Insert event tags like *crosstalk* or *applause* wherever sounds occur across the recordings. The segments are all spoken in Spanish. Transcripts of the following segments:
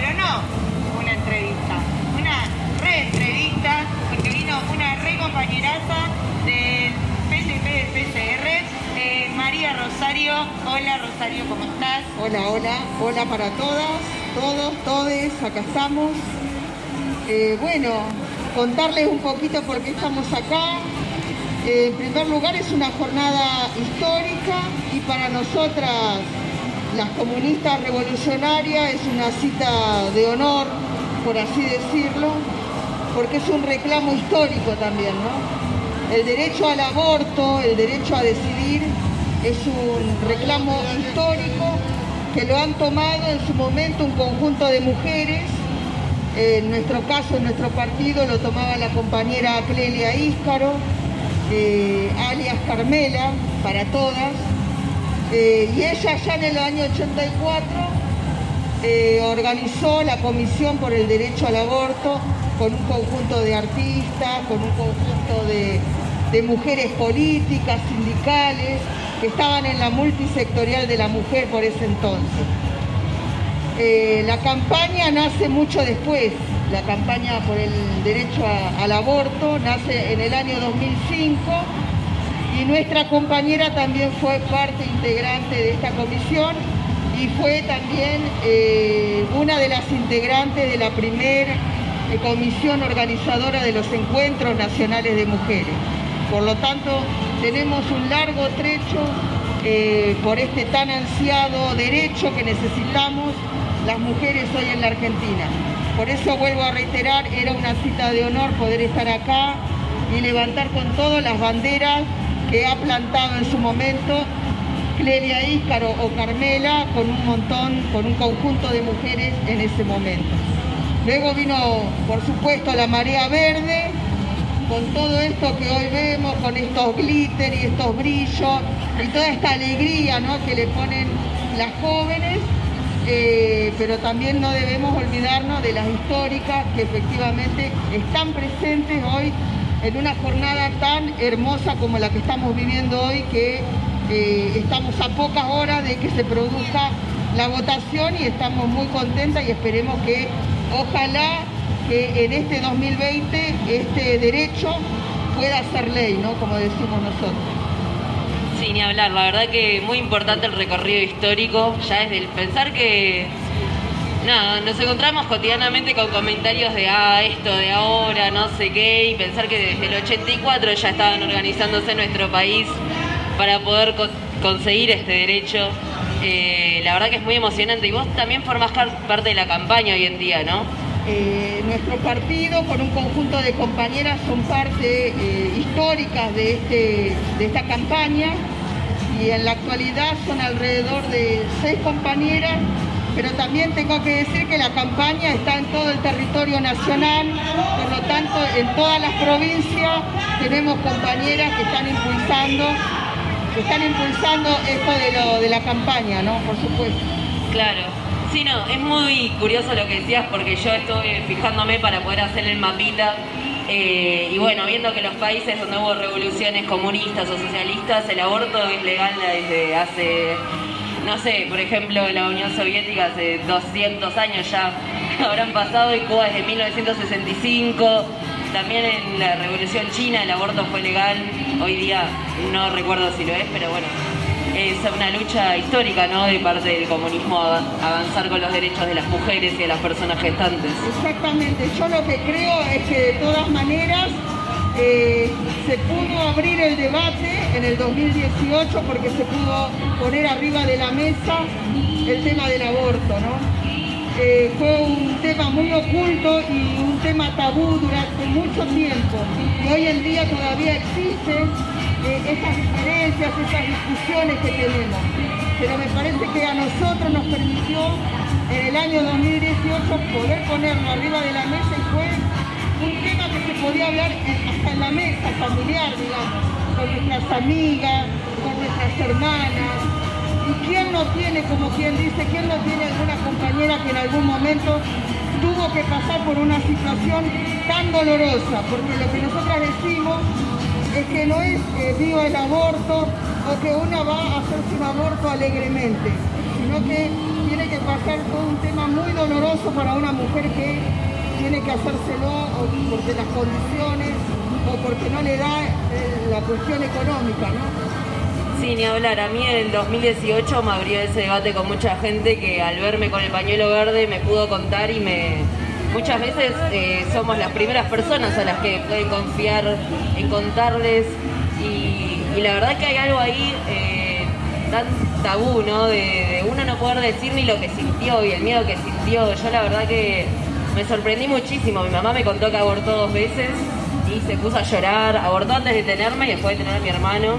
pero no una entrevista, una re-entrevista, porque vino una re compañeraza del PCP del PCR, eh, María Rosario. Hola Rosario, ¿cómo estás? Hola, hola, hola para todas, todos, todes, acá estamos. Eh, bueno, contarles un poquito por qué estamos acá. Eh, en primer lugar es una jornada histórica y para nosotras, las comunistas revolucionarias, es una cita de honor, por así decirlo, porque es un reclamo histórico también, ¿no? El derecho al aborto, el derecho a decidir, es un reclamo histórico que lo han tomado en su momento un conjunto de mujeres en nuestro caso, en nuestro partido, lo tomaba la compañera Clelia Íscaro, eh, alias Carmela, para todas. Eh, y ella ya en el año 84 eh, organizó la Comisión por el Derecho al Aborto con un conjunto de artistas, con un conjunto de, mujeres políticas, sindicales, que estaban en la multisectorial de la mujer por ese entonces. Eh, la campaña nace mucho después, la campaña por el derecho al aborto nace en el año 2005 y nuestra compañera también fue parte integrante de esta comisión y fue también eh, una de las integrantes de la primera eh, comisión organizadora de los encuentros nacionales de mujeres. Por lo tanto, tenemos un largo trecho por este tan ansiado derecho que necesitamos las mujeres hoy en la Argentina. Por eso vuelvo a reiterar, era una cita de honor poder estar acá y levantar con todo las banderas que ha plantado en su momento Clelia Íscaro o Carmela con un montón, con un conjunto de mujeres en ese momento. Luego vino, por supuesto, la marea verde, con todo esto que hoy vemos, con estos glitter y estos brillos y toda esta alegría que le ponen las jóvenes eh, pero también no debemos olvidarnos de las históricas que efectivamente están presentes hoy en una jornada tan hermosa como la que estamos viviendo hoy, que eh, estamos a pocas horas de que se produzca la votación y estamos muy contentas y esperemos que ojalá que en este 2020 este derecho pueda ser ley, ¿no? como decimos nosotros. Sí, ni hablar. La verdad que muy importante el recorrido histórico, ya es del pensar que nada, nos encontramos cotidianamente con comentarios de ah, esto de ahora, no sé qué, y pensar que desde el 84 ya estaban organizándose en nuestro país para poder conseguir este derecho. Eh, la verdad que es muy emocionante y vos también formás parte de la campaña hoy en día, ¿no? Eh, nuestro partido con un conjunto de compañeras son parte eh, históricas de, este, de esta campaña y en la actualidad son alrededor de seis compañeras, pero también tengo que decir que la campaña está en todo el territorio nacional, por lo tanto en todas las provincias tenemos compañeras que están impulsando, que están impulsando esto de, lo, de la campaña, ¿no? Por supuesto. Claro. Sí, no, es muy curioso lo que decías porque yo estoy fijándome para poder hacer el mapita eh, y bueno, viendo que los países donde hubo revoluciones comunistas o socialistas, el aborto es legal desde hace, no sé, por ejemplo, la Unión Soviética hace 200 años ya *laughs* habrán pasado y Cuba desde 1965. También en la Revolución China el aborto fue legal, hoy día no recuerdo si lo es, pero bueno, es una lucha histórica ¿no? de parte del comunismo avanzar con los derechos de las mujeres y de las personas gestantes. Exactamente, yo lo que creo es que de todas maneras eh, se pudo abrir el debate en el 2018 porque se pudo poner arriba de la mesa el tema del aborto, ¿no? Eh, fue un tema muy oculto y un tema tabú durante mucho tiempo. Y hoy en día todavía existe estas diferencias, estas discusiones que tenemos. Pero me parece que a nosotros nos permitió en el año 2018 poder ponerlo arriba de la mesa y fue un tema que se podía hablar hasta en la mesa familiar, digamos, con nuestras amigas, con nuestras hermanas. ¿Y quién no tiene, como quien dice, quién no tiene alguna compañera que en algún momento tuvo que pasar por una situación tan dolorosa? Porque lo que nosotras decimos es que no es que viva el aborto o que una va a hacerse un aborto alegremente, sino que tiene que pasar todo un tema muy doloroso para una mujer que tiene que hacérselo o porque las condiciones o porque no le da eh, la cuestión económica, ¿no? Sí, ni hablar. A mí en el 2018 me abrió ese debate con mucha gente que al verme con el pañuelo verde me pudo contar y me... Muchas veces eh, somos las primeras personas a las que pueden confiar en contarles y, la verdad que hay algo ahí eh, tan tabú, ¿no? De, de uno no poder decir ni lo que sintió y el miedo que sintió. Yo la verdad que me sorprendí muchísimo. Mi mamá me contó que abortó dos veces y se puso a llorar. Abortó antes de tenerme y después de tener a mi hermano.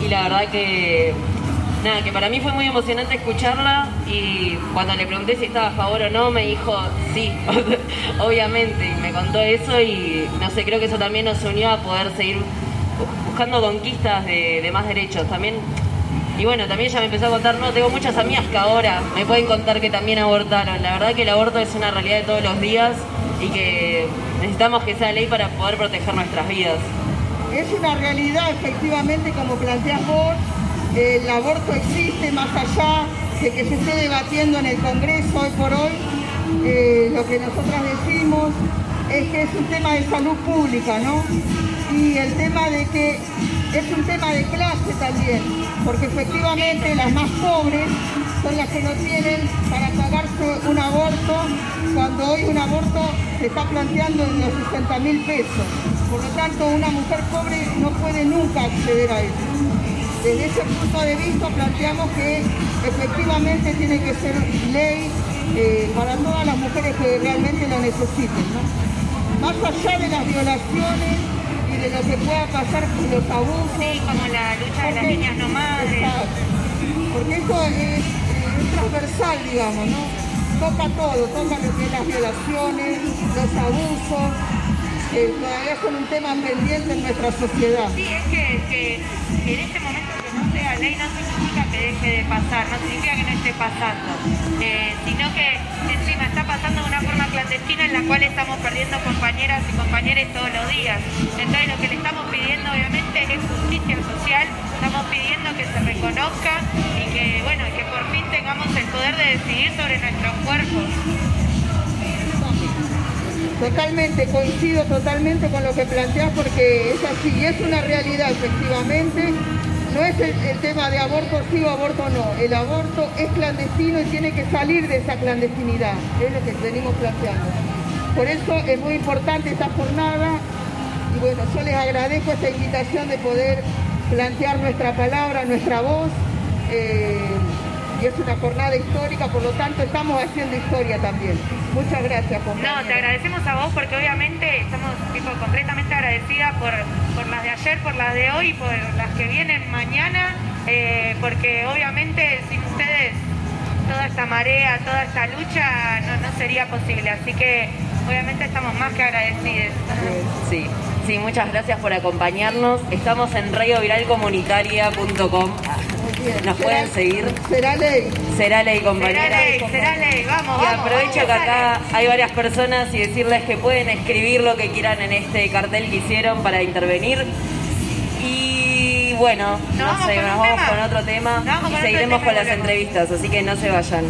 Y la verdad que, nada, que para mí fue muy emocionante escucharla y cuando le pregunté si estaba a favor o no, me dijo sí, *laughs* obviamente. Y me contó eso y no sé, creo que eso también nos unió a poder seguir buscando conquistas de, de más derechos. También y bueno, también ella me empezó a contar, no, tengo muchas amigas que ahora me pueden contar que también abortaron. La verdad que el aborto es una realidad de todos los días y que necesitamos que sea ley para poder proteger nuestras vidas. Es una realidad, efectivamente, como planteas vos, el aborto existe más allá de que se esté debatiendo en el Congreso hoy por hoy. Eh, lo que nosotras decimos es que es un tema de salud pública, ¿no? Y el tema de que es un tema de clase también, porque efectivamente las más pobres son las que no tienen para pagarse un aborto, cuando hoy un aborto se está planteando en los 60 mil pesos. Por lo tanto, una mujer pobre no puede nunca acceder a eso. Desde ese punto de vista planteamos que efectivamente tiene que ser ley eh, para todas las mujeres que realmente lo necesiten. ¿no? Más allá de las violaciones y de lo que pueda pasar con los abusos. Sí, como la lucha de las niñas no madres. Porque eso es, es transversal, digamos, ¿no? Toca todo, toca que las violaciones, los abusos, eh, todavía son un tema pendiente en nuestra sociedad. Sí, es que, que- que en este momento que ley no significa que deje de pasar, no significa que no esté pasando, eh, sino que encima está pasando de una forma clandestina en la cual estamos perdiendo compañeras y compañeros todos los días. Entonces lo que le estamos pidiendo obviamente es justicia social, estamos pidiendo que se reconozca y que bueno, que por fin tengamos el poder de decidir sobre nuestros cuerpos. Totalmente, coincido totalmente con lo que planteas porque es así, es una realidad efectivamente. No es el, tema de aborto sí o aborto no. El aborto es clandestino y tiene que salir de esa clandestinidad. Es lo que venimos planteando. Por eso es muy importante esta jornada y bueno, yo les agradezco esta invitación de poder plantear nuestra palabra, nuestra voz. eh, y es una jornada histórica, por lo tanto estamos haciendo historia también. Muchas gracias, compañeros. No, te agradecemos a vos porque obviamente estamos tipo, completamente agradecidas por, por las de ayer, por las de hoy y por las que vienen mañana, eh, porque obviamente sin ustedes toda esta marea, toda esta lucha no, no sería posible, así que obviamente estamos más que agradecidas. Sí, sí, muchas gracias por acompañarnos. Estamos en radioviralcomunitaria.com. Bien. Nos Será- pueden seguir. Será ley. Será ley, Será compañera. ley, será ley, vamos, Y vamos. aprovecho que acá hay varias personas y decirles que pueden escribir lo que quieran en este cartel que hicieron para intervenir. Y bueno, ¿Nos no vamos sé, con nos vamos tema? con otro tema Nos y seguiremos tema con las entrevistas, así que no se vayan.